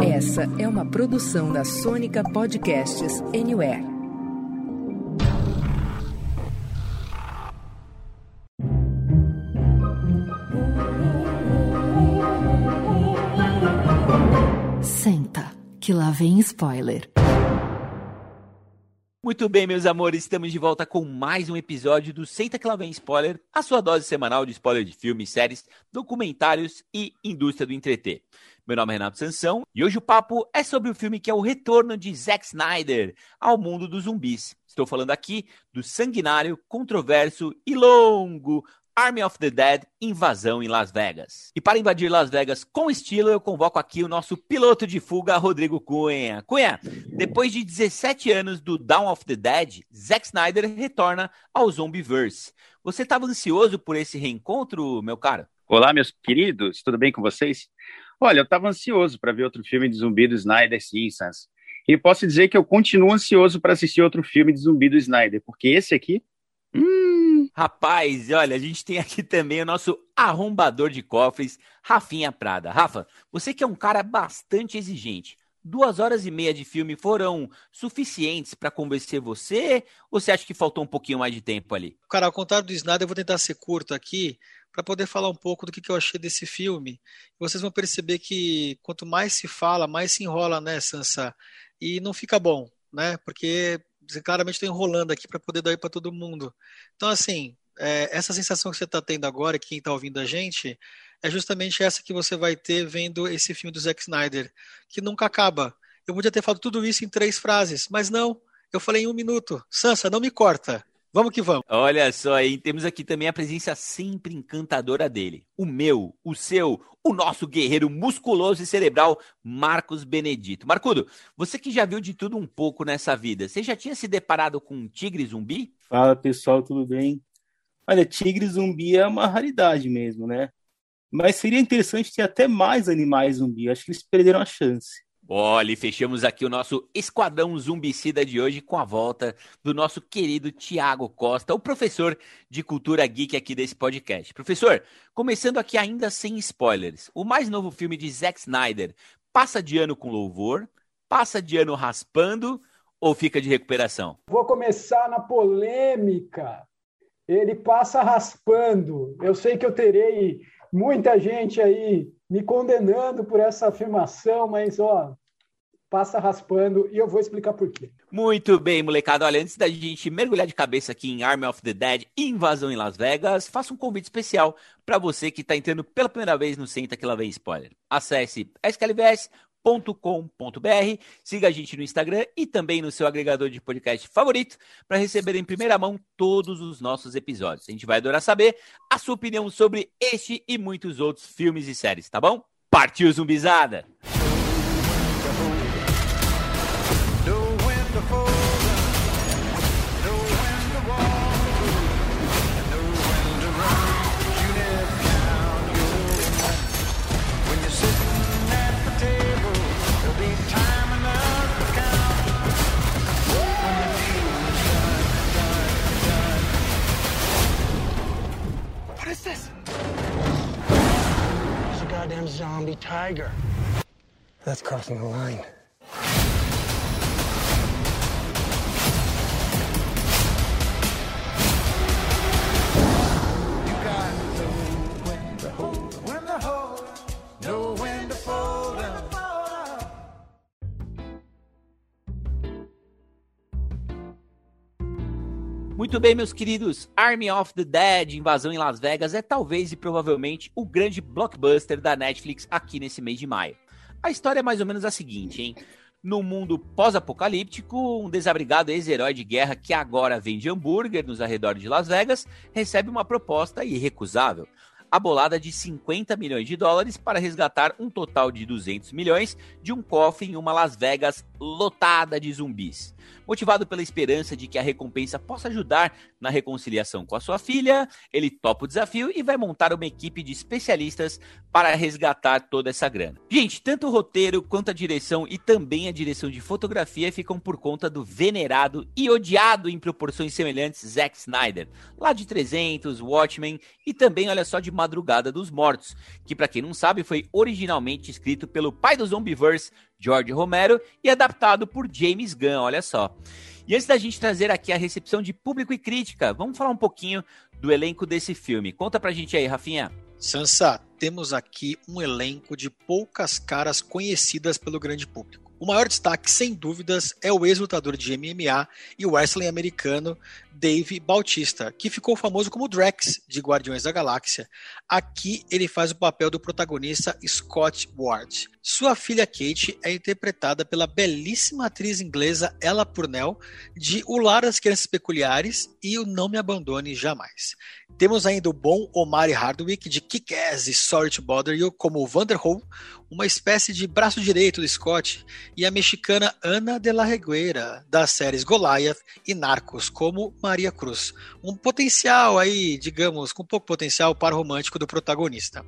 Essa é uma produção da Sônica Podcasts Anywhere. Senta, que lá vem spoiler. Muito bem, meus amores, estamos de volta com mais um episódio do Senta que lá vem spoiler, a sua dose semanal de spoiler de filmes, séries, documentários e indústria do entreter. Meu nome é Renato Sansão e hoje o papo é sobre o filme que é o retorno de Zack Snyder ao mundo dos zumbis. Estou falando aqui do sanguinário, controverso e longo Army of the Dead Invasão em Las Vegas. E para invadir Las Vegas com estilo, eu convoco aqui o nosso piloto de fuga, Rodrigo Cunha. Cunha, depois de 17 anos do Dawn of the Dead, Zack Snyder retorna ao Zombieverse. Você estava ansioso por esse reencontro, meu caro? Olá, meus queridos, tudo bem com vocês? Olha, eu estava ansioso para ver outro filme de zumbi do Snyder, sim, Sans. E posso dizer que eu continuo ansioso para assistir outro filme de zumbi do Snyder, porque esse aqui. Hum, Rapaz, olha, a gente tem aqui também o nosso arrombador de cofres, Rafinha Prada. Rafa, você que é um cara bastante exigente. Duas horas e meia de filme foram suficientes para convencer você? Ou você acha que faltou um pouquinho mais de tempo ali? Cara, ao contrário do Snyder, eu vou tentar ser curto aqui para poder falar um pouco do que, eu achei desse filme. Vocês vão perceber que quanto mais se fala, mais se enrola, né, Sansa? E não fica bom, né? Porque você claramente está enrolando aqui para poder dar para todo mundo. Então, assim, é, essa sensação que você está tendo agora, quem está ouvindo a gente, é justamente essa que você vai ter vendo esse filme do Zack Snyder, que nunca acaba. Eu podia ter falado tudo isso em três frases, mas não. Eu falei em um minuto. Sansa, não me corta. Vamos que vamos. Olha só, aí temos aqui também a presença sempre encantadora dele. O meu, o seu, o nosso guerreiro musculoso e cerebral, Marcos Benedito. Marcudo, você que já viu de tudo um pouco nessa vida, você já tinha se deparado com um tigre zumbi? Fala pessoal, tudo bem? Olha, tigre zumbi é uma raridade mesmo, né? Mas seria interessante ter até mais animais zumbi. Acho que eles perderam a chance. Olha, e fechamos aqui o nosso Esquadrão Zumbicida de hoje com a volta do nosso querido Tiago Costa, o professor de cultura geek aqui desse podcast. Professor, começando aqui ainda sem spoilers, o mais novo filme de Zack Snyder passa de ano com louvor, passa de ano raspando ou fica de recuperação? Vou começar na polêmica. Ele passa raspando. Eu sei que eu terei muita gente aí me condenando por essa afirmação, mas ó, passa raspando e eu vou explicar por quê. Muito bem, molecada. Olha, antes da gente mergulhar de cabeça aqui em Army of the Dead Invasão em Las Vegas, faço um convite especial para você que está entrando pela primeira vez no Senta Que Lá Vem Spoiler. Acesse SKLVS com.br Siga a gente no Instagram e também no seu agregador de podcast favorito para receber em primeira mão todos os nossos episódios. A gente vai adorar saber a sua opinião sobre este e muitos outros filmes e séries, tá bom? Partiu zumbizada! Zombie tiger. That's crossing the line. Muito bem, meus queridos. Army of the Dead, Invasão em Las Vegas, é talvez e provavelmente o grande blockbuster da Netflix aqui nesse mês de maio. A história é mais ou menos a seguinte, hein? No mundo pós-apocalíptico, um desabrigado ex-herói de guerra que agora vende hambúrguer nos arredores de Las Vegas recebe uma proposta irrecusável a bolada de 50 milhões de dólares para resgatar um total de 200 milhões de um cofre em uma Las Vegas lotada de zumbis. Motivado pela esperança de que a recompensa possa ajudar na reconciliação com a sua filha, ele topa o desafio e vai montar uma equipe de especialistas para resgatar toda essa grana. Gente, tanto o roteiro quanto a direção e também a direção de fotografia ficam por conta do venerado e odiado em proporções semelhantes Zack Snyder, lá de 300, Watchmen e também, olha só, de Madrugada dos Mortos, que para quem não sabe foi originalmente escrito pelo pai do Zombieverse, George Romero, e adaptado por James Gunn, olha só. E antes da gente trazer aqui a recepção de público e crítica, vamos falar um pouquinho do elenco desse filme. Conta pra gente aí, Rafinha. Sansa, temos aqui um elenco de poucas caras conhecidas pelo grande público. O maior destaque, sem dúvidas, é o ex-lutador de MMA e wrestling americano Dave Bautista, que ficou famoso como Drax de Guardiões da Galáxia. Aqui ele faz o papel do protagonista Scott Ward. Sua filha Kate é interpretada pela belíssima atriz inglesa Ella Purnell de O Lar das Crianças Peculiares e O Não Me Abandone Jamais. Temos ainda o bom Omari Hardwick de Kick-Ass e Sorry to Bother You como Vanderhoof, uma espécie de braço direito do Scott, e a mexicana Ana de la Regueira, das séries Goliath e Narcos, como Maria Cruz. Um potencial aí, digamos, com pouco potencial para romântico do protagonista.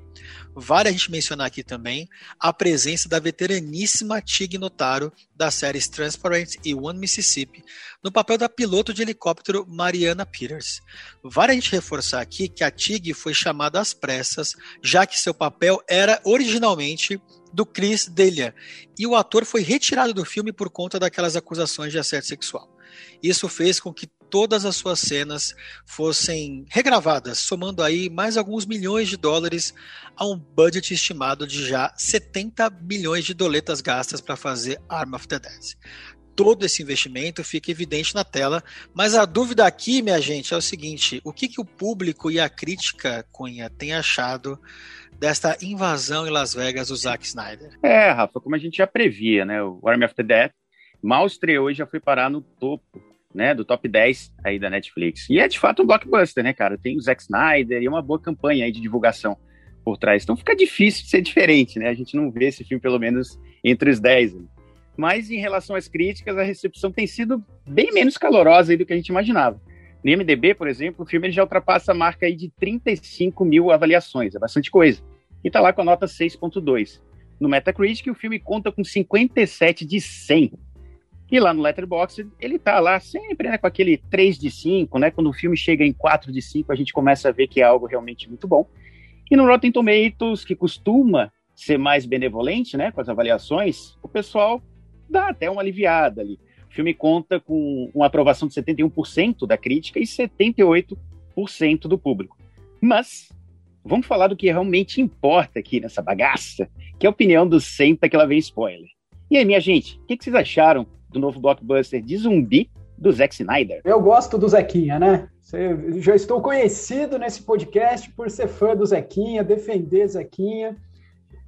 Vale a gente mencionar aqui também a presença da veteraníssima Tig Notaro das séries Transparent e One Mississippi, no papel da piloto de helicóptero Mariana Peters. Vale a gente reforçar aqui que a Tig foi chamada às pressas, já que seu papel era originalmente do Chris Delia, e o ator foi retirado do filme por conta daquelas acusações de assédio sexual. Isso fez com que todas as suas cenas fossem regravadas, somando aí mais alguns milhões de dólares a um budget estimado de já 70 milhões de doletas gastas para fazer Arm of the Dead. Todo esse investimento fica evidente na tela, mas a dúvida aqui, minha gente, é o seguinte: o que, que o público e a crítica, Cunha, tem achado desta invasão em Las Vegas do Zack Snyder? É, Rafa, como a gente já previa, né? O Arm of the Dead mal estreou e já foi parar no topo né, do top 10 aí da Netflix. E é de fato um blockbuster, né, cara? Tem o Zack Snyder e uma boa campanha aí de divulgação por trás. Então fica difícil ser diferente, né? A gente não vê esse filme, pelo menos, entre os 10. Mas em relação às críticas, a recepção tem sido bem menos calorosa do que a gente imaginava. No IMDB, por exemplo, o filme já ultrapassa a marca aí de 35 mil avaliações, é bastante coisa. E tá lá com a nota 6.2. No Metacritic, o filme conta com 57 de 100, e lá no Letterboxd, ele tá lá sempre, né, com aquele 3 de 5, né? Quando o filme chega em 4 de 5, a gente começa a ver que é algo realmente muito bom. E no Rotten Tomatoes, que costuma ser mais benevolente, né, com as avaliações, o pessoal dá até uma aliviada ali. O filme conta com uma aprovação de 71% da crítica e 78% do público. Mas vamos falar do que realmente importa aqui nessa bagaça, que é a opinião do Senta que ela vem spoiler. E aí, minha gente, o que, vocês acharam do novo blockbuster de zumbi do Zack Snyder. Eu gosto do Zequinha, né? Já estou conhecido nesse podcast por ser fã do Zequinha, defender Zequinha,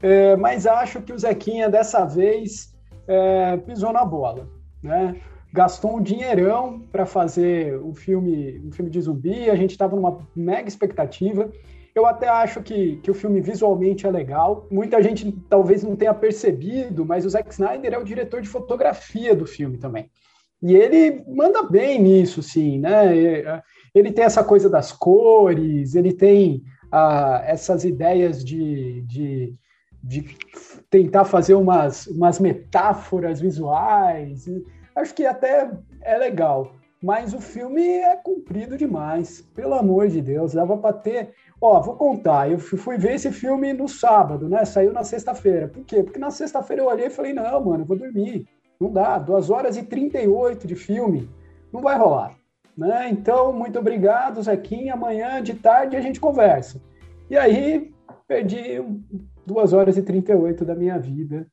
é, mas acho que o Zequinha dessa vez é, pisou na bola, né? Gastou um dinheirão para fazer um filme, um filme de zumbi, a gente estava numa mega expectativa. Eu até acho que, que o filme visualmente é legal. Muita gente talvez não tenha percebido, mas o Zack Snyder é o diretor de fotografia do filme também. E ele manda bem nisso, sim, né? Ele tem essa coisa das cores, ele tem ah, essas ideias de, de, de, tentar fazer umas, umas metáforas visuais. Acho que até é legal. Mas o filme é comprido demais, pelo amor de Deus. Dava para ter Ó, vou contar. Eu fui ver esse filme no sábado, né? Saiu na sexta-feira. Por quê? Porque na sexta-feira eu olhei e falei: não, mano, eu vou dormir. Não dá. 2 horas e 38 de filme. Não vai rolar. Né? Então, muito obrigado, Zequinha. Amanhã de tarde a gente conversa. E aí, perdi 2 horas e 38 da minha vida,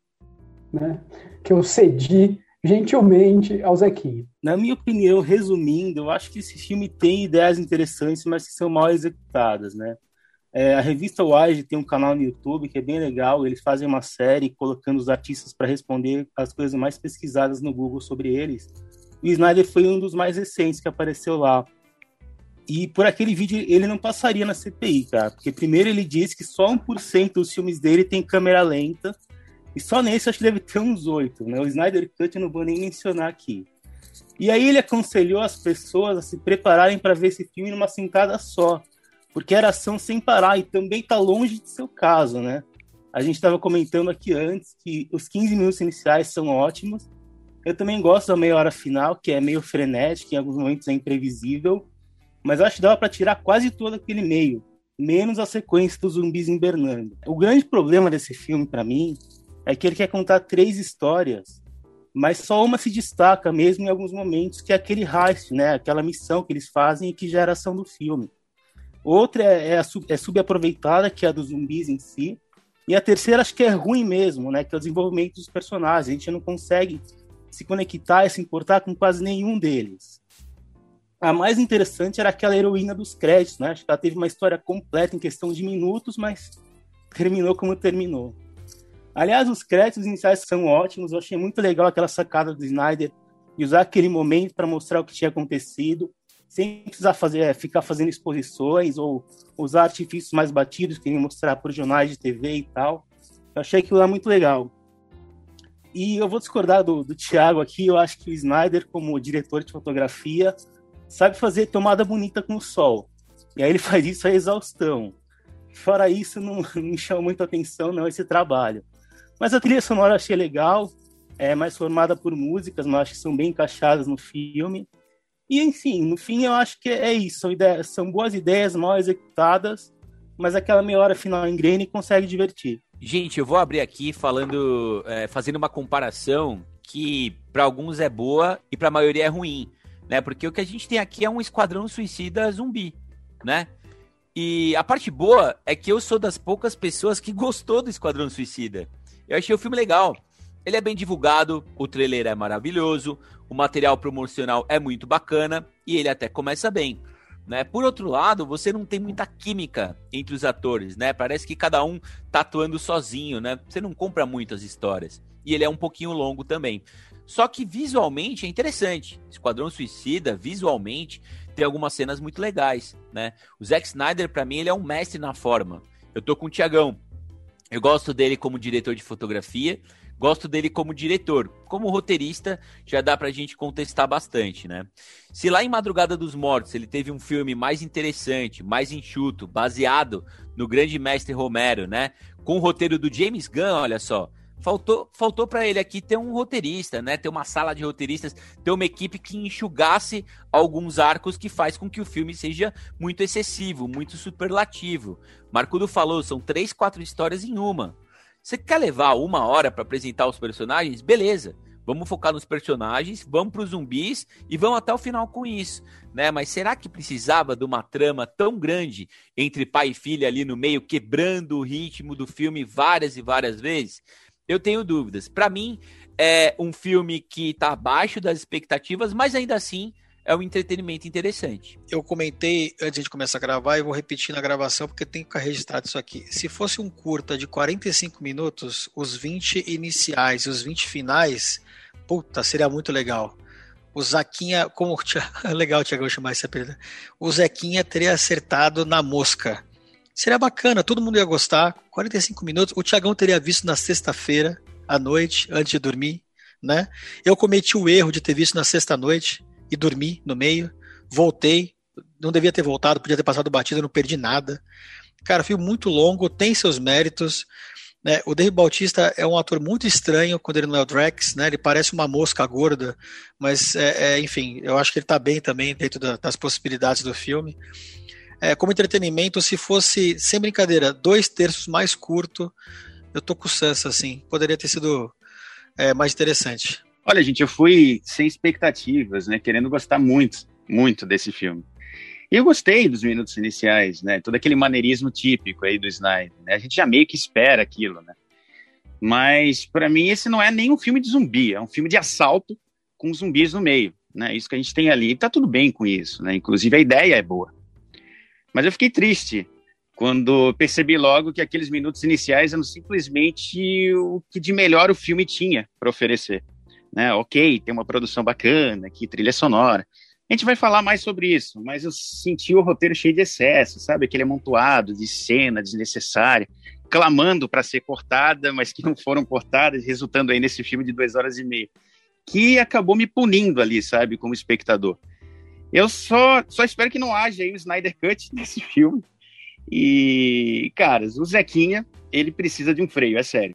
né? Que eu cedi gentilmente ao Zequinha. Na minha opinião, resumindo, eu acho que esse filme tem ideias interessantes, mas que são mal executadas, né? É, a revista Wise tem um canal no YouTube que é bem legal. Eles fazem uma série colocando os artistas para responder as coisas mais pesquisadas no Google sobre eles. O Snyder foi um dos mais recentes que apareceu lá. E por aquele vídeo ele não passaria na CPI, cara. Porque primeiro ele disse que só 1% dos filmes dele tem câmera lenta E só nesse acho que deve ter uns oito, né? O Snyder Cut eu não vou nem mencionar aqui. E aí ele aconselhou as pessoas a se prepararem para ver esse filme numa sentada só, porque era ação sem parar e também está longe de ser o caso, né? A gente estava comentando aqui antes que os 15 minutos iniciais são ótimos. Eu também gosto da meia hora final, que é meio frenética, em alguns momentos é imprevisível, mas acho que dava para tirar quase todo aquele meio, menos a sequência dos zumbis invernando. O grande problema desse filme para mim é que ele quer contar três histórias, mas só uma se destaca mesmo em alguns momentos, que é aquele heist, né? Aquela missão que eles fazem e que gera ação do filme. Outra é, é, é subaproveitada, que é a dos zumbis em si. E a terceira acho que é ruim mesmo, né? Que é o desenvolvimento dos personagens. A gente não consegue se conectar e se importar com quase nenhum deles. A mais interessante era aquela heroína dos créditos, né? Acho que ela teve uma história completa em questão de minutos, mas terminou como terminou. Aliás, os créditos iniciais são ótimos. Eu achei muito legal aquela sacada do Snyder de usar aquele momento para mostrar o que tinha acontecido, sem precisar fazer, é, ficar fazendo exposições ou usar artifícios mais batidos que mostrar por jornais de TV e tal. Eu achei aquilo lá muito legal. E eu vou discordar do, do Thiago aqui. Eu acho que o Snyder, como diretor de fotografia, sabe fazer tomada bonita com o sol. E aí ele faz isso a exaustão. Fora isso, não, não me chama muito atenção não esse trabalho. Mas a trilha sonora eu achei legal, é mais formada por músicas, mas acho que são bem encaixadas no filme. E, enfim, no fim eu acho que é isso. São, boas ideias, mal executadas, mas aquela meia hora final engrene consegue divertir. Gente, eu vou abrir aqui falando, é, fazendo uma comparação que para alguns é boa e para a maioria é ruim, né? Porque o que a gente tem aqui é um esquadrão suicida zumbi, né? E a parte boa é que eu sou das poucas pessoas que gostou do Esquadrão Suicida. Eu achei o filme legal. Ele é bem divulgado, o trailer é maravilhoso, o material promocional é muito bacana e ele até começa bem. Né? Por outro lado, você não tem muita química entre os atores, né? Parece que cada um tá atuando sozinho, né? Você não compra muitas histórias. E ele é um pouquinho longo também. Só que visualmente é interessante. Esquadrão Suicida, visualmente, tem algumas cenas muito legais, né? O Zack Snyder, para mim, ele é um mestre na forma. Eu tô com o Tiagão. Eu gosto dele como diretor de fotografia, gosto dele como diretor. Como roteirista, já dá pra gente contestar bastante, né? Se lá em Madrugada dos Mortos ele teve um filme mais interessante, mais enxuto, baseado no grande mestre Romero, né? Com o roteiro do James Gunn, olha só. Faltou, faltou para ele aqui ter um roteirista, né? Ter uma sala de roteiristas, ter uma equipe que enxugasse alguns arcos que faz com que o filme seja muito excessivo, muito superlativo. Marcudo falou, são três, quatro histórias em uma. Você quer levar uma hora para apresentar os personagens? Beleza. Vamos focar nos personagens, vamos para os zumbis e vamos até o final com isso, né? Mas será que precisava de uma trama tão grande entre pai e filha ali no meio, quebrando o ritmo do filme várias e várias vezes? Eu tenho dúvidas. Para mim, é um filme que está abaixo das expectativas, mas ainda assim é um entretenimento interessante. Eu comentei antes de começar a gravar e vou repetir na gravação porque tem que ficar registrado isso aqui. Se fosse um curta de 45 minutos, os 20 iniciais e os 20 finais, puta, seria muito legal. O Zaquinha, como legal, Tiagão, chamar esse apelido. O Zequinha teria acertado na mosca. Seria bacana, todo mundo ia gostar. 45 minutos. O Tiagão teria visto na sexta-feira à noite, antes de dormir, né? Eu cometi o erro de ter visto na sexta-noite e dormi no meio. Voltei, não devia ter voltado, podia ter passado batida, não perdi nada. Cara, filme muito longo, tem seus méritos. Né? O Dave Bautista é um ator muito estranho quando ele não é o Drax, né? Ele parece uma mosca gorda, mas é, é, enfim, eu acho que ele está bem também dentro da, das possibilidades do filme é, como entretenimento, se fosse, sem brincadeira, dois terços mais curto, eu tô com Sansa, assim. Poderia ter sido é, mais interessante. Olha, gente, eu fui sem expectativas, né? Querendo gostar muito, muito desse filme. E eu gostei dos minutos iniciais, né? Todo aquele maneirismo típico aí do Snyder. Né? A gente já meio que espera aquilo, né? Mas, para mim, esse não é nem um filme de zumbi, é um filme de assalto com zumbis no meio, né? Isso que a gente tem ali, tá tudo bem com isso, né? Inclusive, a ideia é boa. Mas eu fiquei triste quando percebi logo que aqueles minutos iniciais eram simplesmente o que de melhor o filme tinha para oferecer. Né? Ok, tem uma produção bacana, que trilha sonora. A gente vai falar mais sobre isso, mas eu senti o roteiro cheio de excesso, sabe? Aquele amontoado de cena desnecessária, clamando para ser cortada, mas que não foram cortadas, resultando aí nesse filme de duas horas e meia, que acabou me punindo ali, sabe, como espectador. Eu só, só espero que não haja aí o Snyder Cut nesse filme. E, cara, o Zequinha, ele precisa de um freio, é sério.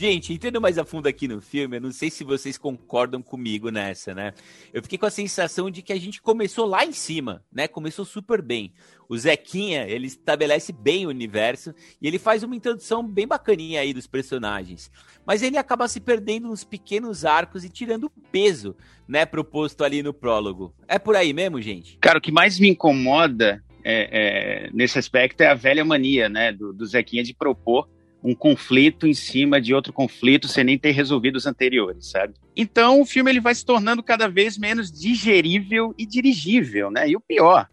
Gente, entrando mais a fundo aqui no filme, eu não sei se vocês concordam comigo nessa, né? Eu fiquei com a sensação de que a gente começou lá em cima, né? Começou super bem. O Zequinha, ele estabelece bem o universo e ele faz uma introdução bem bacaninha aí dos personagens. Mas ele acaba se perdendo nos pequenos arcos e tirando o peso, né, proposto ali no prólogo. É por aí mesmo, gente? Cara, o que mais me incomoda é, é, nesse aspecto é a velha mania, né, do, do Zequinha de propor um conflito em cima de outro conflito sem nem ter resolvido os anteriores, sabe? Então o filme ele vai se tornando cada vez menos digerível e dirigível, né? E o pior,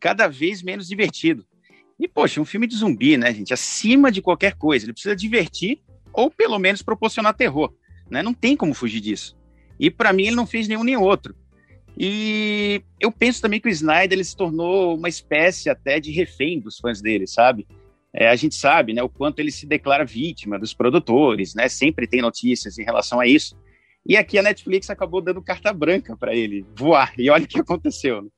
cada vez menos divertido. E poxa, um filme de zumbi, né, gente? Acima de qualquer coisa, ele precisa divertir ou pelo menos proporcionar terror, né? Não tem como fugir disso. E para mim ele não fez nenhum nem outro. E eu penso também que o Snyder ele se tornou uma espécie até de refém dos fãs dele, sabe? É, a gente sabe né, o quanto ele se declara vítima dos produtores, né? Sempre tem notícias em relação a isso. E aqui a Netflix acabou dando carta branca para ele voar. E olha o que aconteceu. Né?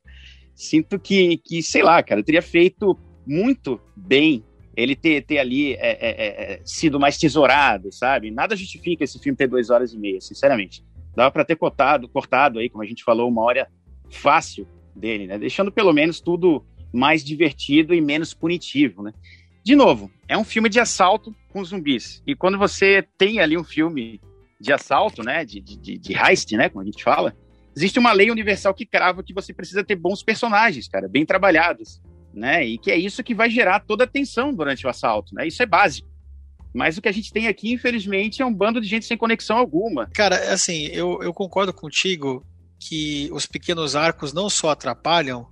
Sinto que, que, sei lá, cara, teria feito muito bem ele ter, ter ali é, é, é, é, sido mais tesourado, sabe? Nada justifica esse filme ter duas horas e meia, sinceramente. Dava para ter cortado, cortado aí, como a gente falou, uma hora fácil dele, né? Deixando pelo menos tudo mais divertido e menos punitivo, né? De novo, é um filme de assalto com zumbis. E quando você tem ali um filme de assalto, né, de, de, de heist, né, como a gente fala, existe uma lei universal que crava que você precisa ter bons personagens, cara, bem trabalhados, né, e que é isso que vai gerar toda a tensão durante o assalto, né, isso é básico. Mas o que a gente tem aqui, infelizmente, é um bando de gente sem conexão alguma. Cara, assim, eu, eu concordo contigo que os pequenos arcos não só atrapalham,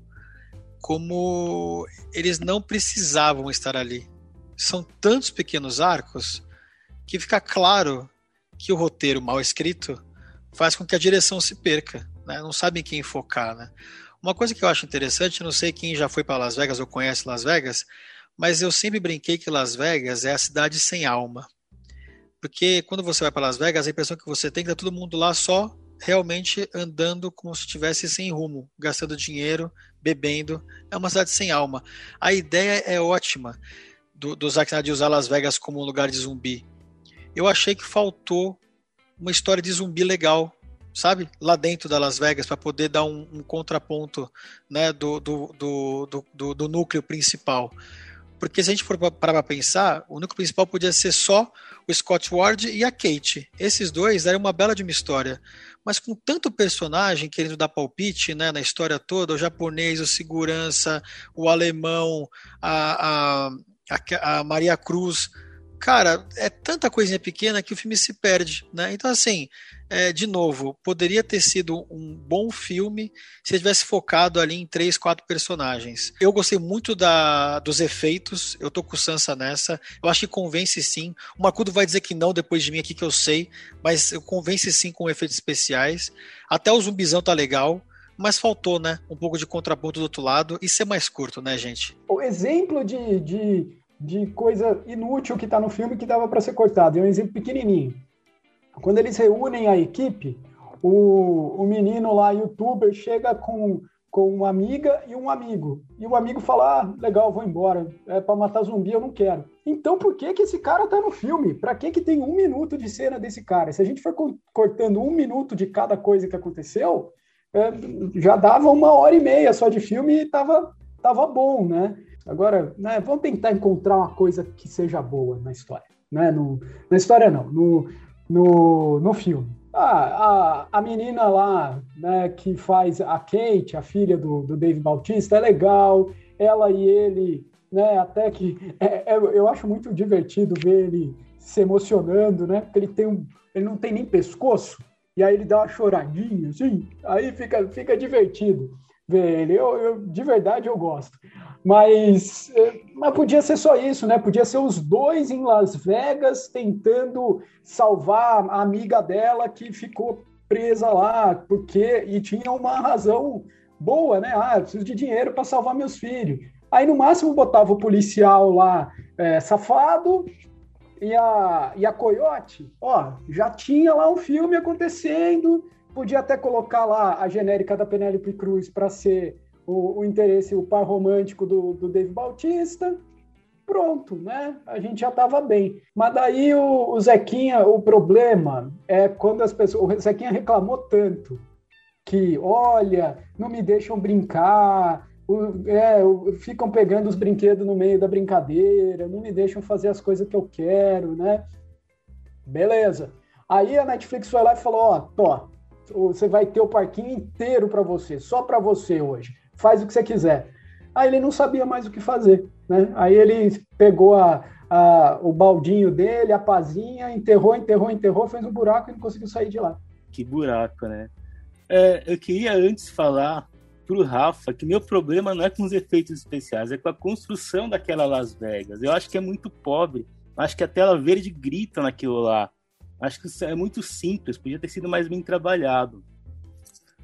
como eles não precisavam estar ali. São tantos pequenos arcos que fica claro que o roteiro mal escrito faz com que a direção se perca, né? não sabem quem focar. Né? Uma coisa que eu acho interessante, não sei quem já foi para Las Vegas ou conhece Las Vegas, mas eu sempre brinquei que Las Vegas é a cidade sem alma. Porque quando você vai para Las Vegas, a impressão que você tem é que tá todo mundo lá só realmente andando como se estivesse sem rumo, gastando dinheiro, bebendo. É uma cidade sem alma. A ideia é ótima do, do Zack Snyder de usar Las Vegas como um lugar de zumbi. Eu achei que faltou uma história de zumbi legal, sabe? Lá dentro da Las Vegas, para poder dar um, um contraponto né, do, do, do, do, núcleo principal. Porque se a gente for parar para pensar, o núcleo principal podia ser só o Scott Ward e a Kate. Esses dois eram uma bela de uma história. Mas com tanto personagem querendo dar palpite né, na história toda, o japonês, o segurança, o alemão, a, a, a, a Maria Cruz, cara, é tanta coisinha pequena que o filme se perde, né? Então, assim, é, de novo, poderia ter sido um bom filme se tivesse focado ali em três, quatro personagens. Eu gostei muito da, dos efeitos, eu tô com Sansa nessa, eu acho que convence sim. O Macudo vai dizer que não depois de mim aqui que eu sei, mas eu convence sim com efeitos especiais. Até o zumbizão tá legal. Mas faltou, né? Um pouco de contraponto do outro lado e ser mais curto, né, gente? O exemplo de, de de coisa inútil que está no filme que dava para ser cortado. É um exemplo pequenininho. Quando eles reúnem a equipe, o, o menino lá, youtuber, chega com, com uma amiga e um amigo. E o amigo fala: ah, legal, vou embora. É para matar zumbi, eu não quero. Então por que, que esse cara tá no filme? Para que, que tem um minuto de cena desse cara? Se a gente for cortando um minuto de cada coisa que aconteceu, é, já dava uma hora e meia só de filme e tava, tava bom, né? Agora, né, vamos tentar encontrar uma coisa que seja boa na história. Né? No, na história, não, no, no, no filme. Ah, a, a menina lá, né, que faz a Kate, a filha do, do Dave Bautista, é legal. Ela e ele, né, até que. É, é, eu acho muito divertido ver ele se emocionando, né? Porque ele tem um. Ele não tem nem pescoço, e aí ele dá uma choradinha, assim, aí fica, fica divertido ver ele. Eu, eu, de verdade eu gosto. Mas, é, mas podia ser só isso, né? Podia ser os dois em Las Vegas tentando salvar a amiga dela que ficou presa lá, porque e tinha uma razão boa, né? Ah, preciso de dinheiro para salvar meus filhos. Aí no máximo botava o policial lá é, safado e a, e a Coyote, ó, já tinha lá um filme acontecendo, podia até colocar lá a genérica da Penélope Cruz para ser o, o, interesse, o par romântico do, do Dave Bautista. Pronto, né? A gente já estava bem. Mas daí o, o Zequinha, o problema é quando as pessoas. O Zequinha reclamou tanto que, olha, não me deixam brincar, é, ficam pegando os brinquedos no meio da brincadeira, não me deixam fazer as coisas que eu quero, né? Beleza. Aí a Netflix foi lá e falou: Ó, Tó, você vai ter o parquinho inteiro para você, só para você hoje. Faz o que você quiser. Aí ele não sabia mais o que fazer, né? Aí ele pegou a, a, o baldinho dele, a pazinha, enterrou, enterrou, enterrou, fez um buraco e não conseguiu sair de lá. Que buraco, né? É, eu queria antes falar pro Rafa que meu problema não é com os efeitos especiais, é com a construção daquela Las Vegas. Eu acho que é muito pobre. Acho que a tela verde grita naquilo lá. Acho que é muito simples, podia ter sido mais bem trabalhado.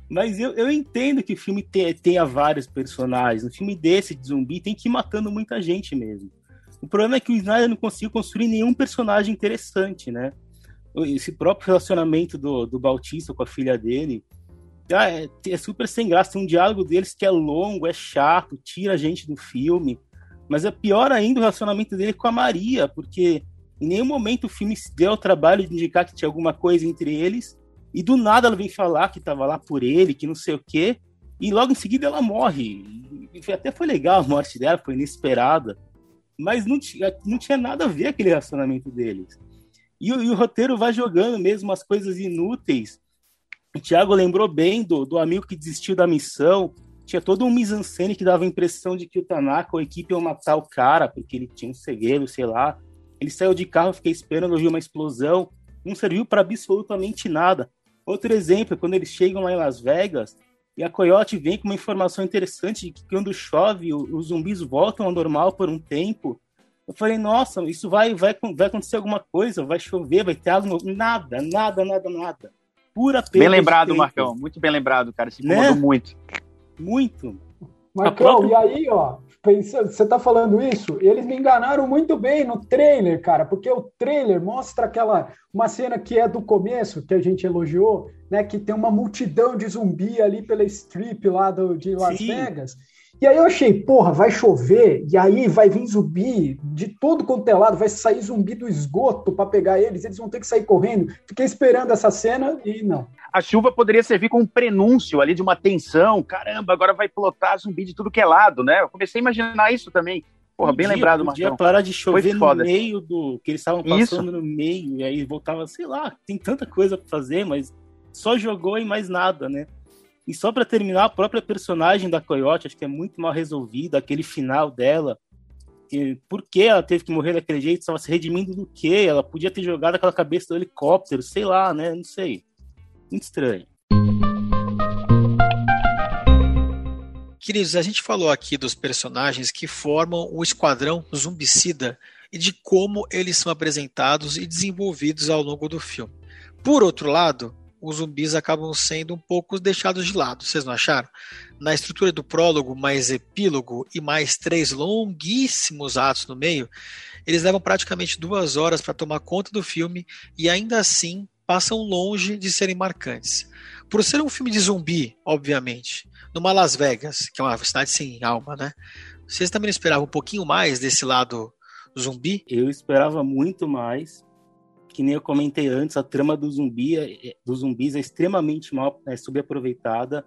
Mas eu, eu entendo que o filme te, tenha vários personagens. Um filme desse de zumbi tem que ir matando muita gente mesmo. O problema é que o Snyder não conseguiu construir nenhum personagem interessante, né? Esse próprio relacionamento do, do Bautista com a filha dele ah, é, é, super sem graça. Tem um diálogo deles que é longo, é chato, tira a gente do filme. Mas é pior ainda o relacionamento dele com a Maria, porque em nenhum momento o filme se deu ao trabalho de indicar que tinha alguma coisa entre eles. E do nada ela vem falar que estava lá por ele, que não sei o quê. E logo em seguida ela morre. E até foi legal a morte dela, foi inesperada. Mas não tinha, não tinha nada a ver aquele relacionamento deles. E, e o roteiro vai jogando mesmo as coisas inúteis o Thiago lembrou bem do, do amigo que desistiu da missão. Tinha todo um mise-en-scène que dava a impressão de que o Tanaka, a equipe, ia matar o cara, porque ele tinha um segredo, sei lá. Ele saiu de carro, fiquei esperando, ouvi uma explosão. Não serviu para absolutamente nada. Outro exemplo é quando eles chegam lá em Las Vegas e a Coyote vem com uma informação interessante de que quando chove, os zumbis voltam ao normal por um tempo. Eu falei, nossa, isso vai, vai, vai acontecer alguma coisa, vai chover, vai ter água. Nada, nada, nada, nada pura perda. Bem lembrado, Marcão. Muito bem lembrado, cara. Se incomodou né? muito. Muito. Marcão, própria... e aí, ó, pensando, você tá falando isso? Eles me enganaram muito bem no trailer, cara, porque o trailer mostra aquela uma cena que é do começo, que a gente elogiou, né, que tem uma multidão de zumbi ali pela strip lá do, de Las Sim. Vegas. E aí eu achei, porra, vai chover, e aí vai vir zumbi de todo quanto é lado, vai sair zumbi do esgoto para pegar eles, eles vão ter que sair correndo. Fiquei esperando essa cena e não. A chuva poderia servir como um prenúncio ali de uma tensão. Caramba, agora vai plotar zumbi de tudo que é lado, né? Eu comecei a imaginar isso também. Porra, bem lembrado, Marcão. Podia parar de chover no meio do que eles estavam passando isso. no meio, e aí voltava, sei lá, tem tanta coisa para fazer, mas só jogou e mais nada, né? E só para terminar, a própria personagem da Coyote, acho que é muito mal resolvida, aquele final dela. Que, por que ela teve que morrer daquele jeito? Estava se redimindo do quê? Ela podia ter jogado aquela cabeça do helicóptero, sei lá, né? Não sei. Muito estranho. Queridos, a gente falou aqui dos personagens que formam o esquadrão zumbicida e de como eles são apresentados e desenvolvidos ao longo do filme. Por outro lado, os zumbis acabam sendo um pouco deixados de lado, vocês não acharam? Na estrutura do prólogo, mais epílogo e mais três longuíssimos atos no meio, eles levam praticamente duas horas para tomar conta do filme e ainda assim passam longe de serem marcantes. Por ser um filme de zumbi, obviamente, numa Las Vegas, que é uma cidade sem alma, né? Vocês também esperavam um pouquinho mais desse lado zumbi? Eu esperava muito mais, que nem eu comentei antes, a trama do zumbi, é, é, dos zumbis é extremamente mal é, subaproveitada.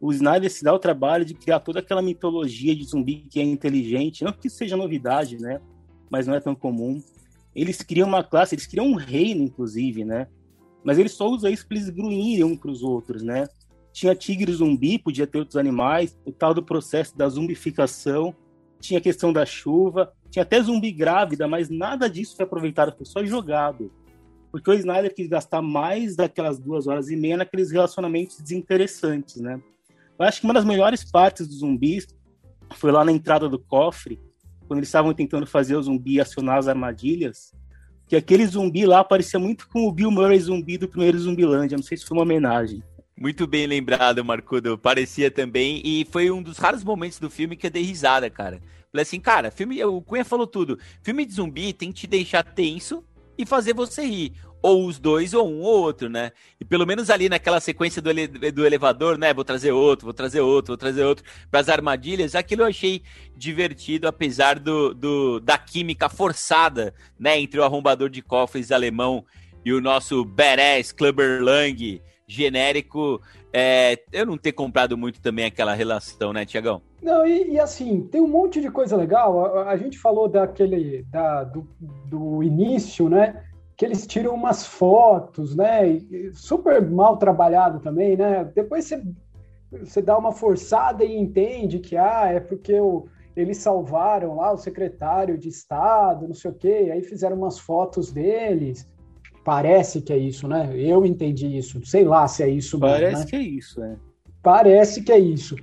O Snyder se dá o trabalho de criar toda aquela mitologia de zumbi que é inteligente, não que isso seja novidade, né? Mas não é tão comum. Eles criam uma classe, eles criam um reino, inclusive, né? Mas eles só usam isso para eles grunhirem um para os outros, né? Tinha tigre zumbi, podia ter outros animais, o tal do processo da zumbificação, tinha a questão da chuva, tinha até zumbi grávida, mas nada disso foi aproveitado, foi só jogado porque o Snyder quis gastar mais daquelas duas horas e meia naqueles relacionamentos desinteressantes, né? Eu acho que uma das melhores partes dos zumbis foi lá na entrada do cofre, quando eles estavam tentando fazer o zumbi acionar as armadilhas, que aquele zumbi lá parecia muito com o Bill Murray zumbi do primeiro Zumbilândia, não sei se foi uma homenagem. Muito bem lembrado, Marcudo. Parecia também. E foi um dos raros momentos do filme que eu dei risada, cara. Falei assim, cara, filme. O Cunha falou tudo. Filme de zumbi tem que te deixar tenso e fazer você rir. Ou os dois, ou um ou outro, né? E pelo menos ali naquela sequência do, ele, do elevador, né? Vou trazer outro, vou trazer outro, vou trazer outro. Para as armadilhas, aquilo eu achei divertido, apesar do, do, da química forçada, né? Entre o arrombador de cofres alemão e o nosso badass Clubber Lang genérico. É, eu não ter comprado muito também aquela relação, né, Tiagão? Não, e, e, assim, tem um monte de coisa legal. A, a gente falou daquele da, do, do, início, né? Que eles tiram umas fotos, né? Super mal trabalhado também, né? Depois você, você dá uma forçada e entende que ah, é porque o, eles salvaram lá o secretário de Estado, não sei o quê, aí fizeram umas fotos deles. Parece que é isso, né? Eu entendi isso. Sei lá se é isso. Parece mesmo, né? que é isso, é. Parece que é isso.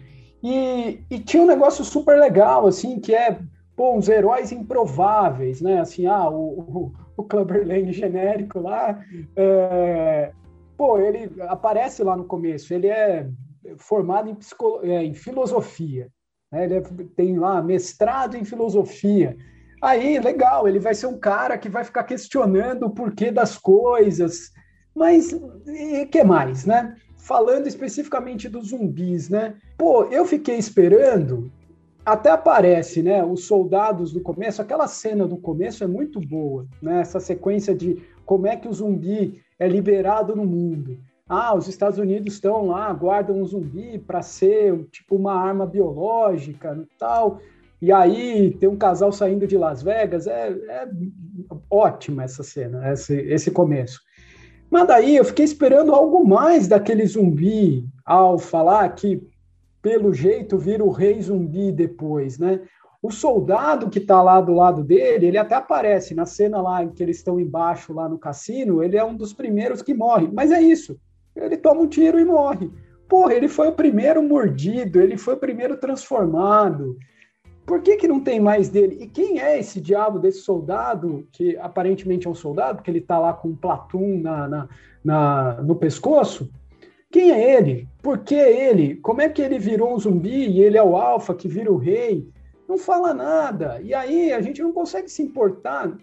E, e tinha um negócio super legal, assim, que é pô, uns heróis improváveis, né? Assim, ah, o, o, o Clubber Lang genérico lá, é, pô, ele aparece lá no começo, ele é formado em, psicolo, é, em filosofia, né? ele é, tem lá mestrado em filosofia. Aí, legal, ele vai ser um cara que vai ficar questionando o porquê das coisas, mas e que mais, né? falando especificamente dos zumbis, né? Pô, eu fiquei esperando, até aparece, né? Os soldados no começo, aquela cena do começo é muito boa, né? Essa sequência de como é que o zumbi é liberado no mundo. Ah, os Estados Unidos estão lá, guardam um zumbi para ser tipo uma arma biológica e tal. E aí tem um casal saindo de Las Vegas. É, é ótima essa cena, esse, esse começo. Mas daí eu fiquei esperando algo mais daquele zumbi ao falar que, pelo jeito, vira o rei zumbi depois, né? O soldado que está lá do lado dele, ele até aparece na cena lá em que eles estão embaixo lá no cassino, ele é um dos primeiros que morre. Mas é isso, ele toma um tiro e morre. Porra, ele foi o primeiro mordido, ele foi o primeiro transformado. Por que, que não tem mais dele? E quem é esse diabo desse soldado, que aparentemente é um soldado, porque ele está lá com um platum na, na, na, no pescoço? Quem é ele? Por que ele? Como é que ele virou um zumbi e ele é o alfa que vira o rei? Não fala nada. E aí a gente não consegue se importar.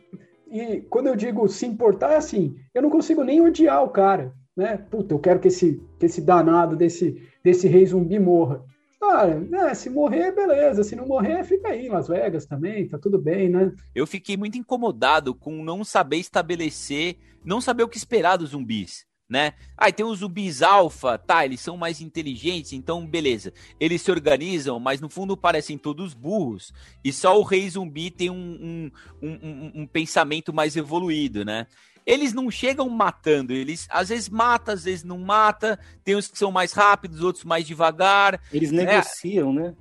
E quando eu digo se importar, é assim, eu não consigo nem odiar o cara. Né? Puta, eu quero que esse, que esse danado desse, desse rei zumbi morra. Cara, né, se morrer, beleza. Se não morrer, fica aí em Las Vegas também, tá tudo bem, né? Eu fiquei muito incomodado com não saber estabelecer, não saber o que esperar dos zumbis. Né? Ah, tem os zumbis alfa, tá, eles são mais inteligentes, então beleza. Eles se organizam, mas no fundo parecem todos burros. E só o rei zumbi tem um, um, um, um pensamento mais evoluído, né? Eles não chegam matando, eles às vezes mata, às vezes não mata, tem uns que são mais rápidos, outros mais devagar. Eles né? negociam, né?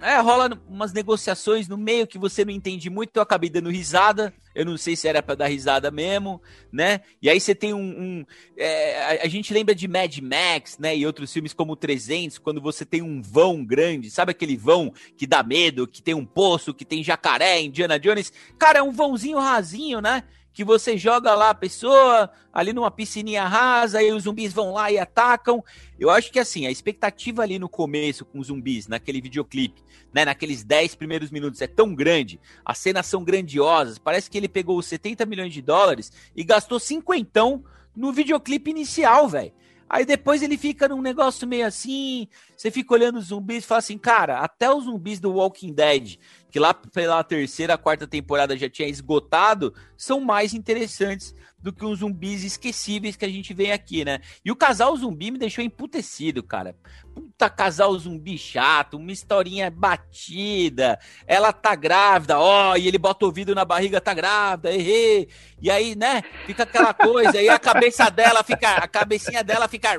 É, rola umas negociações no meio que você não entende muito, eu acabei dando risada, eu não sei se era para dar risada mesmo, né? E aí você tem um... um é, a, gente lembra de Mad Max, né, e outros filmes como 300, quando você tem um vão grande, sabe aquele vão que dá medo, que tem um poço, que tem jacaré, Indiana Jones? Cara, é um vãozinho rasinho, né? Que você joga lá a pessoa ali numa piscininha rasa e os zumbis vão lá e atacam. Eu acho que assim, a expectativa ali no começo com os zumbis, naquele videoclipe, né, naqueles 10 primeiros minutos é tão grande, as cenas são grandiosas, parece que ele pegou os 70 milhões de dólares e gastou cinquentão no videoclipe inicial, velho. Aí depois ele fica num negócio meio assim, você fica olhando os zumbis e fala assim, cara, até os zumbis do Walking Dead, que lá pela terceira, quarta temporada já tinha esgotado, são mais interessantes do que os zumbis esquecíveis que a gente vê aqui, né? E o casal zumbi me deixou emputecido, cara. Puta casal zumbi chato, uma historinha batida. Ela tá grávida, ó, e ele bota o ouvido na barriga, tá grávida, errei. E aí, né, fica aquela coisa, e a cabeça dela fica, a cabecinha dela fica.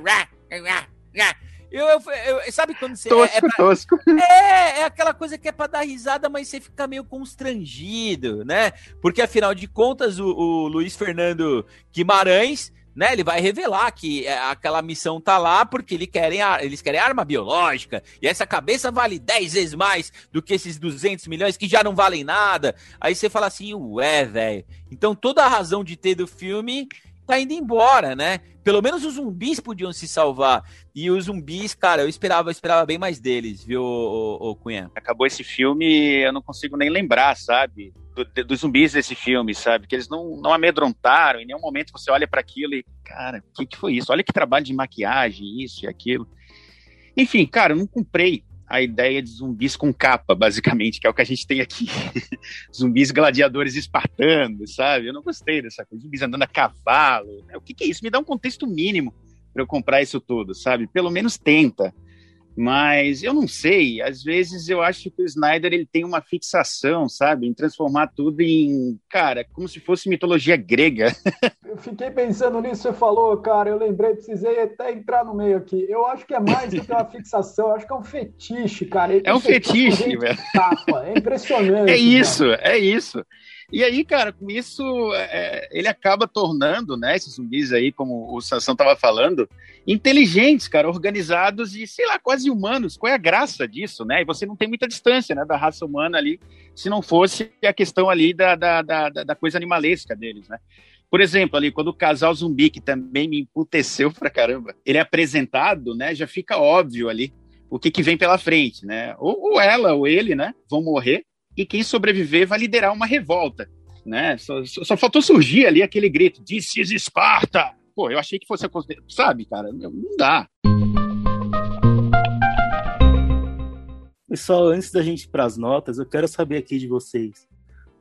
Eu, eu, eu, sabe quando você. Tosco, é, é, pra, tosco. É, é aquela coisa que é pra dar risada, mas você fica meio constrangido, né? Porque afinal de contas, o, o Luiz Fernando Guimarães. Né, ele vai revelar que é, aquela missão tá lá porque ele querem, eles querem arma biológica e essa cabeça vale 10 vezes mais do que esses 200 milhões que já não valem nada. Aí você fala assim, ué, velho. Então toda a razão de ter do filme tá indo embora, né? Pelo menos os zumbis podiam se salvar. E os zumbis, cara, eu esperava, eu esperava bem mais deles, viu, o Cunha? Acabou esse filme, eu não consigo nem lembrar, sabe? Do, dos zumbis desse filme, sabe? Que eles não, não amedrontaram, em nenhum momento você olha para aquilo e, cara, o que, que foi isso? Olha que trabalho de maquiagem, isso e aquilo. Enfim, cara, eu não comprei a ideia de zumbis com capa, basicamente, que é o que a gente tem aqui. zumbis gladiadores espartanos, sabe? Eu não gostei dessa coisa. Zumbis andando a cavalo. O que, que é isso? Me dá um contexto mínimo para eu comprar isso tudo, sabe? Pelo menos tenta. Mas eu não sei, às vezes eu acho que o Snyder ele tem uma fixação, sabe, em transformar tudo em, cara, como se fosse mitologia grega. Eu fiquei pensando nisso, você falou, cara, eu lembrei, precisei até entrar no meio aqui. Eu acho que é mais do que uma fixação, eu acho que é um fetiche, cara. Ele é um fetiche, velho. É impressionante. É isso, cara. é isso. E aí, cara, com isso, é, ele acaba tornando, né, esses zumbis aí, como o Sansão tava falando, inteligentes, cara, organizados e, sei lá, quase humanos. Qual é a graça disso, né? E você não tem muita distância, né, da raça humana ali, se não fosse a questão ali da, da, da, da coisa animalesca deles, né? Por exemplo, ali, quando o casal zumbi, que também me emputeceu pra caramba, ele é apresentado, né, já fica óbvio ali o que, que vem pela frente, né? Ou, ou ela ou ele, né, vão morrer, e quem sobreviver vai liderar uma revolta. Né? Só, só, só faltou surgir ali aquele grito: This is Esparta! Pô, eu achei que fosse. Sabe, cara? Não dá. Pessoal, antes da gente ir para as notas, eu quero saber aqui de vocês.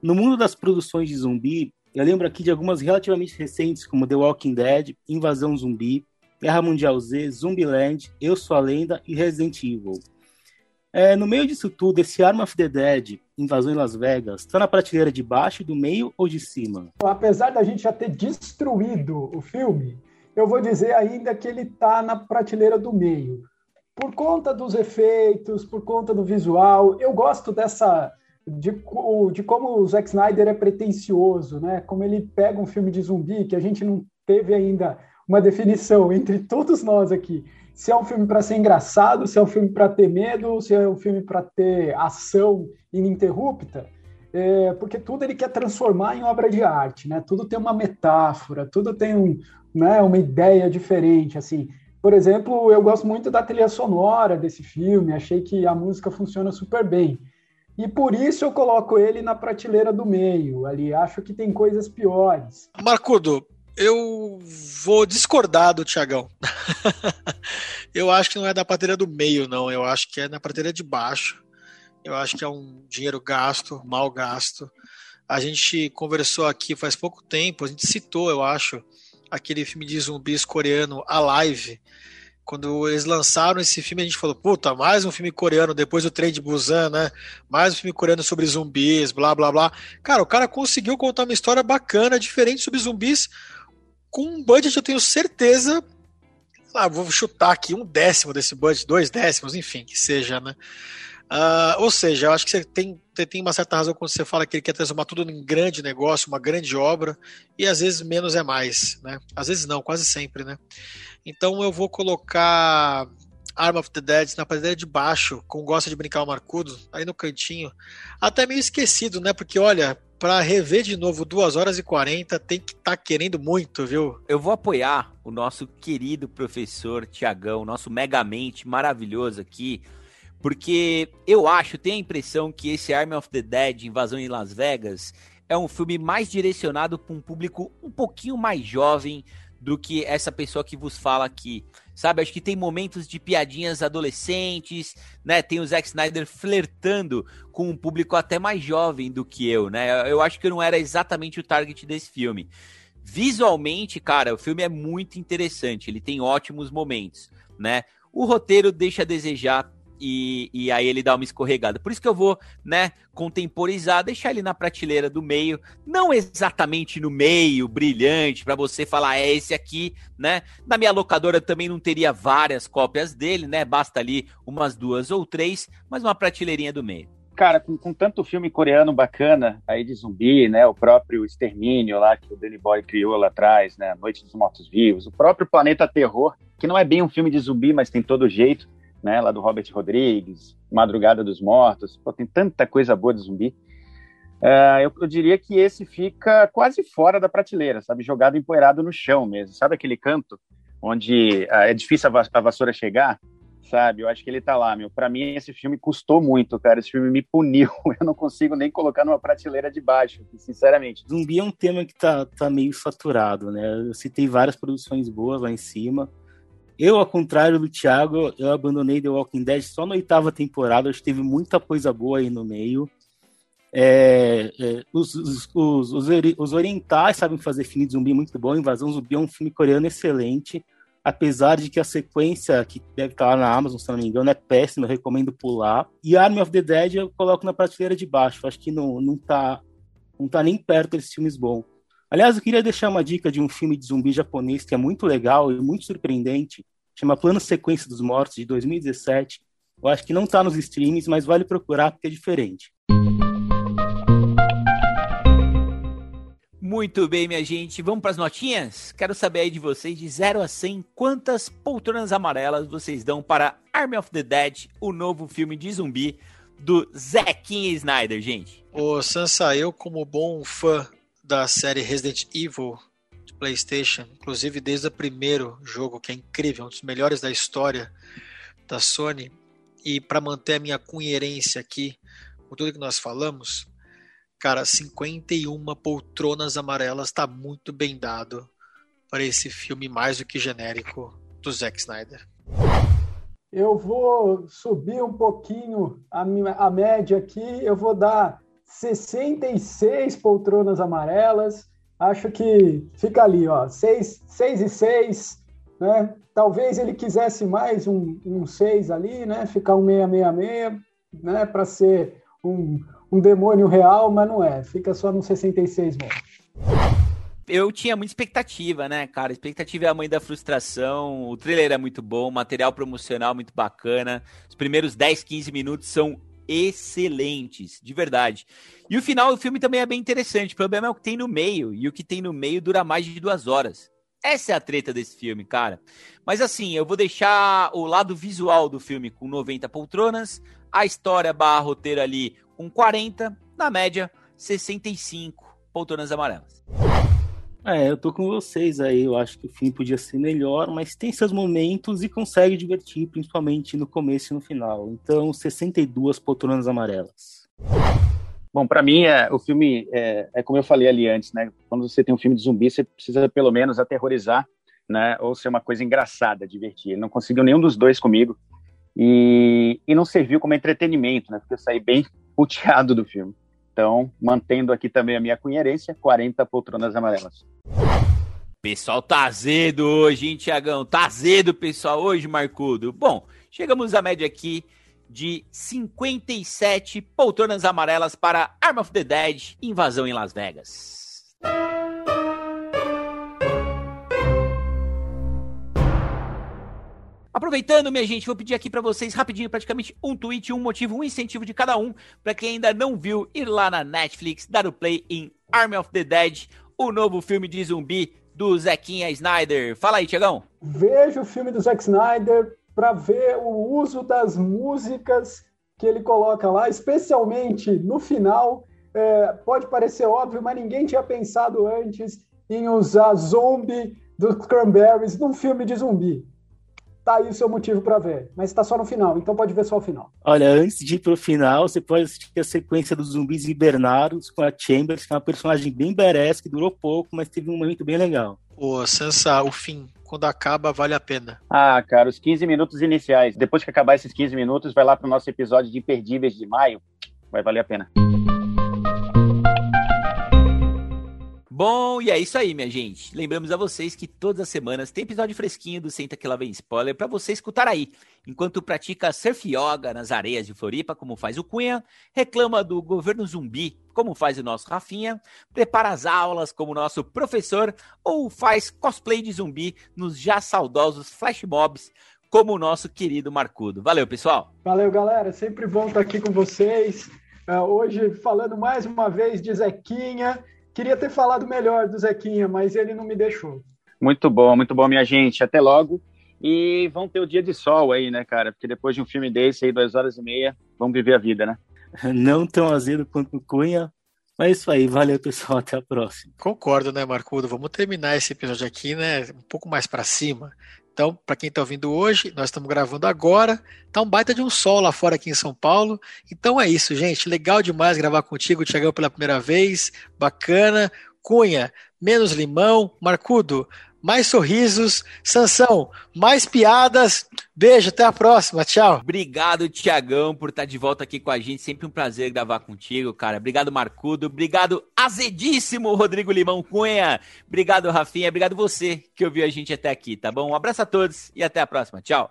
No mundo das produções de zumbi, eu lembro aqui de algumas relativamente recentes, como The Walking Dead, Invasão Zumbi, Guerra Mundial Z, Zumbiland, Eu Sou a Lenda e Resident Evil. É, no meio disso tudo, esse Arm of the Dead, Invasão em Las Vegas, está na prateleira de baixo, do meio ou de cima? Apesar da gente já ter destruído o filme, eu vou dizer ainda que ele está na prateleira do meio. Por conta dos efeitos, por conta do visual, eu gosto dessa de, de como o Zack Snyder é pretencioso, né? Como ele pega um filme de zumbi que a gente não teve ainda uma definição entre todos nós aqui se é um filme para ser engraçado, se é um filme para ter medo, se é um filme para ter ação ininterrupta, é, porque tudo ele quer transformar em obra de arte, né? Tudo tem uma metáfora, tudo tem um, né, uma ideia diferente, assim. Por exemplo, eu gosto muito da trilha sonora desse filme, achei que a música funciona super bem. E por isso eu coloco ele na prateleira do meio, ali. Acho que tem coisas piores. Marcudo, eu vou discordar do Tiagão. eu acho que não é da prateleira do meio, não. Eu acho que é na prateleira de baixo. Eu acho que é um dinheiro gasto, mal gasto. A gente conversou aqui faz pouco tempo, a gente citou, eu acho, aquele filme de zumbis coreano Alive. Quando eles lançaram esse filme, a gente falou: puta, mais um filme coreano depois do trem de Busan, né? Mais um filme coreano sobre zumbis, blá blá blá. Cara, o cara conseguiu contar uma história bacana, diferente sobre zumbis, com um budget, eu tenho certeza. Ah, vou chutar aqui um décimo desse budget, dois décimos, enfim, que seja, né? Uh, ou seja, eu acho que você tem, tem uma certa razão quando você fala que ele quer transformar tudo em grande negócio, uma grande obra, e às vezes menos é mais, né? Às vezes não, quase sempre, né? Então eu vou colocar Arm of the Dead na prateleira de baixo, com gosta de brincar o Marcudo, aí no cantinho. Até meio esquecido, né? Porque olha, para rever de novo 2 horas e 40, tem que estar tá querendo muito, viu? Eu vou apoiar o nosso querido professor Tiagão, nosso megamente maravilhoso aqui, porque eu acho, tenho a impressão que esse Army of the Dead, Invasão em Las Vegas, é um filme mais direcionado para um público um pouquinho mais jovem do que essa pessoa que vos fala aqui. Sabe, acho que tem momentos de piadinhas adolescentes, né? Tem o Zack Snyder flertando com um público até mais jovem do que eu, né? Eu acho que eu não era exatamente o target desse filme. Visualmente, cara, o filme é muito interessante, ele tem ótimos momentos, né? O roteiro deixa a desejar, e, e aí ele dá uma escorregada. Por isso que eu vou, né, contemporizar, deixar ele na prateleira do meio, não exatamente no meio, brilhante, para você falar, é esse aqui, né? Na minha locadora também não teria várias cópias dele, né? Basta ali umas duas ou três, mas uma prateleirinha do meio. Cara, com, com tanto filme coreano bacana aí de zumbi, né? O próprio Extermínio lá que o Danny Boy criou lá atrás, né? Noite dos Mortos Vivos, o próprio Planeta Terror, que não é bem um filme de zumbi, mas tem todo jeito né, lá do Robert Rodrigues, Madrugada dos Mortos, pô, tem tanta coisa boa de zumbi. Uh, eu, eu, diria que esse fica quase fora da prateleira, sabe? Jogado empoeirado no chão mesmo. Sabe aquele canto onde uh, é difícil a, a, vassoura chegar? Sabe? Eu acho que ele tá lá, meu. Pra mim, esse filme custou muito, cara. Esse filme me puniu. Eu não consigo nem colocar numa prateleira de baixo, sinceramente. Zumbi é um tema que tá, tá meio saturado, né? Eu citei várias produções boas lá em cima. Eu, ao contrário do Thiago, eu abandonei The Walking Dead só na oitava temporada. Acho que teve muita coisa boa aí no meio. É, é, os, os, os, os, orientais sabem fazer filme de zumbi muito bom. Invasão Zumbi é um filme coreano excelente. Apesar de que a sequência, que deve estar lá na Amazon, se não me engano, é péssima, eu recomendo pular. E Army of the Dead eu coloco na prateleira de baixo. Acho que não, não, tá, não tá nem perto desses filmes bons. Aliás, eu queria deixar uma dica de um filme de zumbi japonês que é muito legal e muito surpreendente. Chama Plano Sequência dos Mortos, de 2017. Eu acho que não está nos streams, mas vale procurar porque é diferente. Muito bem, minha gente. Vamos para as notinhas? Quero saber aí de vocês, de 0 a 100, quantas poltronas amarelas vocês dão para Army of the Dead, o novo filme de zumbi do Zequinha Snyder, gente? Ô, Sansa, eu como bom fã da série Resident Evil de PlayStation, inclusive desde o primeiro jogo, que é incrível, um dos melhores da história da Sony, e para manter a minha coerência aqui com tudo que nós falamos, cara, 51 poltronas amarelas está muito bem dado para esse filme mais do que genérico do Zack Snyder. Eu vou subir um pouquinho a, minha, a média aqui, eu vou dar 66 poltronas amarelas. Acho que fica ali, ó, 6, 6 e 6, né? Talvez ele quisesse mais um, um 6 ali, né? Ficar um 666, né? Para ser um, um demônio real, mas não é. Fica só no 66 mesmo. Eu tinha muita expectativa, né, cara? Expectativa é a mãe da frustração. O trailer é muito bom, material promocional muito bacana. Os primeiros 10, 15 minutos são excelentes, de verdade. E o final do filme também é bem interessante. O problema é o que tem no meio, e o que tem no meio dura mais de duas horas. Essa é a treta desse filme, cara. Mas assim, eu vou deixar o lado visual do filme com 90 poltronas, a história barra roteiro ali com 40, na média 65 poltronas amarelas. É, eu tô com vocês aí. Eu acho que o filme podia ser melhor, mas tem seus momentos e consegue divertir, principalmente no começo e no final. Então, 62 poltronas amarelas. Bom, para mim, é, o filme é, é, como eu falei ali antes, né? Quando você tem um filme de zumbi, você precisa pelo menos aterrorizar, né? Ou ser uma coisa engraçada, divertir. não conseguiu nenhum dos dois comigo. E, e não serviu como entretenimento, né? Porque eu saí bem puteado do filme. Então, mantendo aqui também a minha cunherência, 40 poltronas amarelas. Pessoal tá azedo hoje, hein, Tiagão? Tá azedo, pessoal, hoje, Marcudo. Bom, chegamos à média aqui de 57 poltronas amarelas para Arm of the Dead, Invasão em Las Vegas. Aproveitando, minha gente, vou pedir aqui para vocês rapidinho, praticamente um tweet, um motivo, um incentivo de cada um, para quem ainda não viu, ir lá na Netflix, dar o play em Army of the Dead, o novo filme de zumbi do Zequinha Snyder. Fala aí, Tiagão. Veja o filme do Zack Snyder para ver o uso das músicas que ele coloca lá, especialmente no final. É, pode parecer óbvio, mas ninguém tinha pensado antes em usar zombie dos Cranberries num filme de zumbi tá aí o seu motivo para ver. Mas está só no final, então pode ver só o final. Olha, antes de ir pro final, você pode assistir a sequência dos zumbis hibernados com a Chambers, que é uma personagem bem badass, que durou pouco, mas teve um momento bem legal. Pô, Sansa, o fim, quando acaba, vale a pena. Ah, cara, os 15 minutos iniciais. Depois que acabar esses 15 minutos, vai lá pro nosso episódio de Imperdíveis de maio. Vai valer a pena. Bom, e é isso aí, minha gente. Lembramos a vocês que todas as semanas tem episódio fresquinho do Senta Que Lá Vem Spoiler para você escutar aí, enquanto pratica surf yoga nas areias de Floripa, como faz o Cunha, reclama do governo zumbi, como faz o nosso Rafinha, prepara as aulas como nosso professor, ou faz cosplay de zumbi nos já saudosos flash mobs, como o nosso querido Marcudo. Valeu, pessoal! Valeu, galera. Sempre bom estar aqui com vocês. Uh, hoje falando mais uma vez de Zequinha Queria ter falado melhor do Zequinha, mas ele não me deixou. Muito bom, muito bom, minha gente. Até logo. E vão ter o dia de sol aí, né, cara? Porque depois de um filme desse aí, duas horas e meia, vamos viver a vida, né? Não tão azedo quanto o Cunha, Mas é isso aí, valeu pessoal, até a próxima. Concordo, né, Marcudo? Vamos terminar esse episódio aqui, né, um pouco mais para cima. Então, para quem está ouvindo hoje, nós estamos gravando agora. Tá um baita de um sol lá fora aqui em São Paulo. Então é isso, gente. Legal demais gravar contigo, Tiagão, pela primeira vez. Bacana. Cunha, menos limão. Marcudo, mais sorrisos. Sansão, mais piadas. Beijo, até a próxima. Tchau. Obrigado, Tiagão, por estar de volta aqui com a gente. Sempre um prazer gravar contigo, cara. Obrigado, Marcudo. Obrigado, azedíssimo Rodrigo Limão Cunha. Obrigado, Rafinha. Obrigado você que ouviu a gente até aqui, tá bom? Um abraço a todos e até a próxima. Tchau.